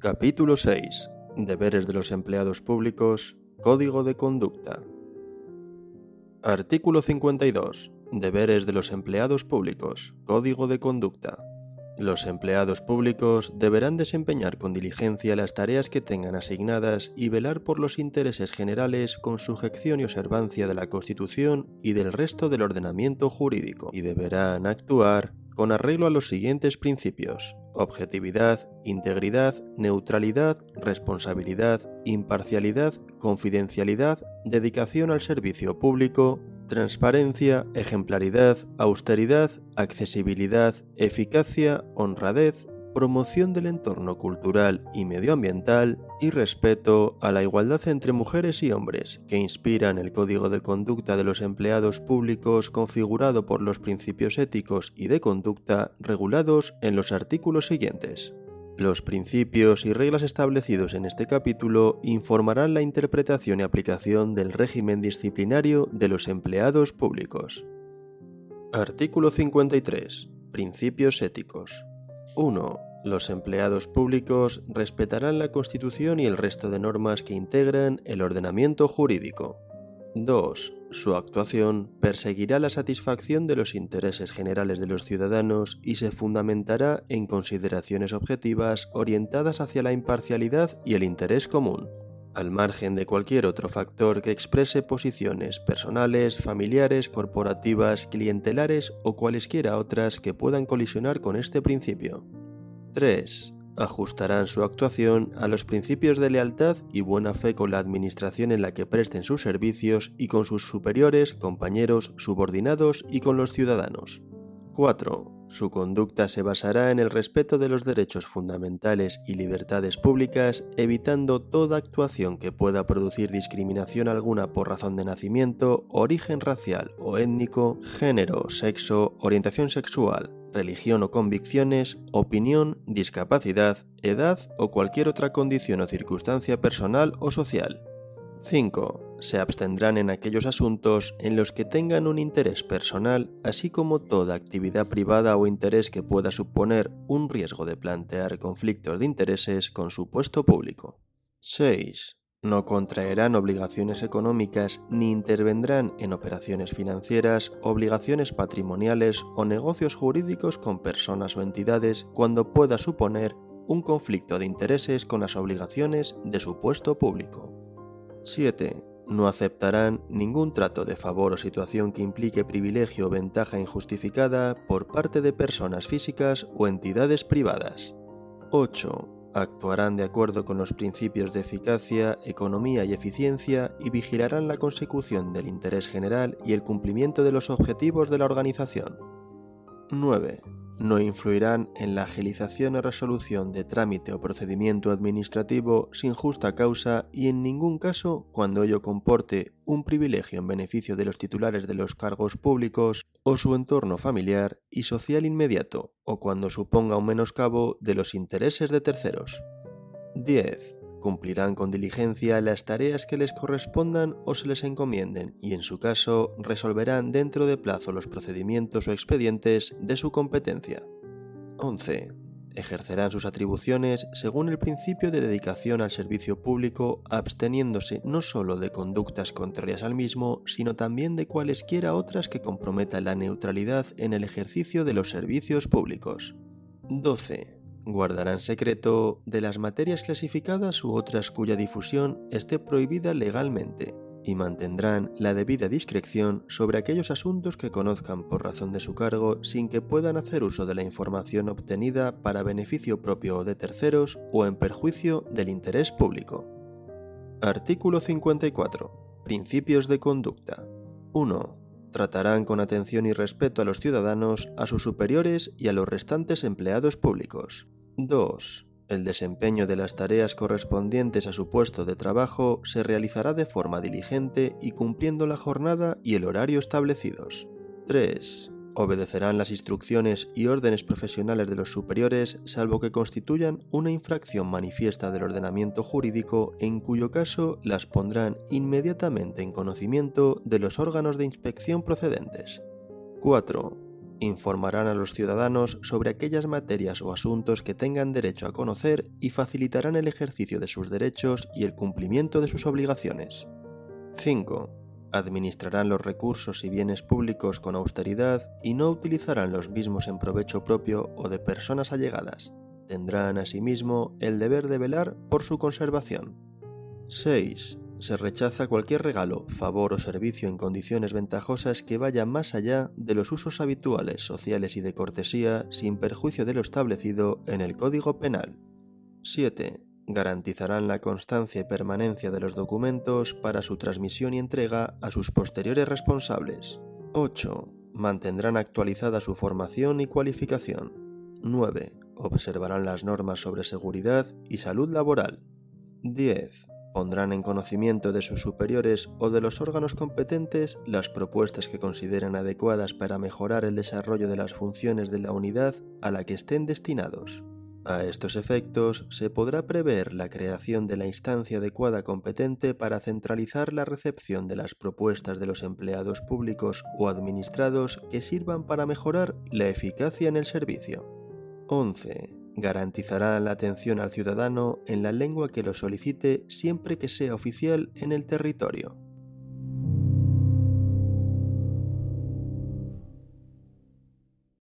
Capítulo 6. Deberes de los empleados públicos. Código de conducta. Artículo 52. Deberes de los empleados públicos. Código de conducta. Los empleados públicos deberán desempeñar con diligencia las tareas que tengan asignadas y velar por los intereses generales con sujeción y observancia de la Constitución y del resto del ordenamiento jurídico, y deberán actuar con arreglo a los siguientes principios objetividad, integridad, neutralidad, responsabilidad, imparcialidad, confidencialidad, dedicación al servicio público, transparencia, ejemplaridad, austeridad, accesibilidad, eficacia, honradez, promoción del entorno cultural y medioambiental y respeto a la igualdad entre mujeres y hombres, que inspiran el código de conducta de los empleados públicos configurado por los principios éticos y de conducta regulados en los artículos siguientes. Los principios y reglas establecidos en este capítulo informarán la interpretación y aplicación del régimen disciplinario de los empleados públicos. Artículo 53. Principios éticos. 1. Los empleados públicos respetarán la Constitución y el resto de normas que integran el ordenamiento jurídico. 2. Su actuación perseguirá la satisfacción de los intereses generales de los ciudadanos y se fundamentará en consideraciones objetivas orientadas hacia la imparcialidad y el interés común, al margen de cualquier otro factor que exprese posiciones personales, familiares, corporativas, clientelares o cualesquiera otras que puedan colisionar con este principio. 3. Ajustarán su actuación a los principios de lealtad y buena fe con la administración en la que presten sus servicios y con sus superiores, compañeros, subordinados y con los ciudadanos. 4. Su conducta se basará en el respeto de los derechos fundamentales y libertades públicas, evitando toda actuación que pueda producir discriminación alguna por razón de nacimiento, origen racial o étnico, género, sexo, orientación sexual, religión o convicciones, opinión, discapacidad, edad o cualquier otra condición o circunstancia personal o social. 5. Se abstendrán en aquellos asuntos en los que tengan un interés personal, así como toda actividad privada o interés que pueda suponer un riesgo de plantear conflictos de intereses con su puesto público. 6. No contraerán obligaciones económicas ni intervendrán en operaciones financieras, obligaciones patrimoniales o negocios jurídicos con personas o entidades cuando pueda suponer un conflicto de intereses con las obligaciones de su puesto público. 7. No aceptarán ningún trato de favor o situación que implique privilegio o ventaja injustificada por parte de personas físicas o entidades privadas. 8 actuarán de acuerdo con los principios de eficacia, economía y eficiencia y vigilarán la consecución del interés general y el cumplimiento de los objetivos de la organización. 9 no influirán en la agilización o resolución de trámite o procedimiento administrativo sin justa causa y en ningún caso cuando ello comporte un privilegio en beneficio de los titulares de los cargos públicos o su entorno familiar y social inmediato o cuando suponga un menoscabo de los intereses de terceros. 10 cumplirán con diligencia las tareas que les correspondan o se les encomienden y en su caso resolverán dentro de plazo los procedimientos o expedientes de su competencia. 11. Ejercerán sus atribuciones según el principio de dedicación al servicio público, absteniéndose no sólo de conductas contrarias al mismo, sino también de cualesquiera otras que comprometan la neutralidad en el ejercicio de los servicios públicos. 12 guardarán secreto de las materias clasificadas u otras cuya difusión esté prohibida legalmente, y mantendrán la debida discreción sobre aquellos asuntos que conozcan por razón de su cargo sin que puedan hacer uso de la información obtenida para beneficio propio de terceros o en perjuicio del interés público. Artículo 54. Principios de conducta. 1 tratarán con atención y respeto a los ciudadanos, a sus superiores y a los restantes empleados públicos. 2. El desempeño de las tareas correspondientes a su puesto de trabajo se realizará de forma diligente y cumpliendo la jornada y el horario establecidos. 3. Obedecerán las instrucciones y órdenes profesionales de los superiores salvo que constituyan una infracción manifiesta del ordenamiento jurídico en cuyo caso las pondrán inmediatamente en conocimiento de los órganos de inspección procedentes. 4 informarán a los ciudadanos sobre aquellas materias o asuntos que tengan derecho a conocer y facilitarán el ejercicio de sus derechos y el cumplimiento de sus obligaciones. 5. Administrarán los recursos y bienes públicos con austeridad y no utilizarán los mismos en provecho propio o de personas allegadas. Tendrán asimismo el deber de velar por su conservación. 6 se rechaza cualquier regalo, favor o servicio en condiciones ventajosas que vaya más allá de los usos habituales, sociales y de cortesía, sin perjuicio de lo establecido en el Código Penal. 7. Garantizarán la constancia y permanencia de los documentos para su transmisión y entrega a sus posteriores responsables. 8. Mantendrán actualizada su formación y cualificación. 9. Observarán las normas sobre seguridad y salud laboral. 10 pondrán en conocimiento de sus superiores o de los órganos competentes las propuestas que consideren adecuadas para mejorar el desarrollo de las funciones de la unidad a la que estén destinados. A estos efectos, se podrá prever la creación de la instancia adecuada competente para centralizar la recepción de las propuestas de los empleados públicos o administrados que sirvan para mejorar la eficacia en el servicio. 11 garantizará la atención al ciudadano en la lengua que lo solicite siempre que sea oficial en el territorio.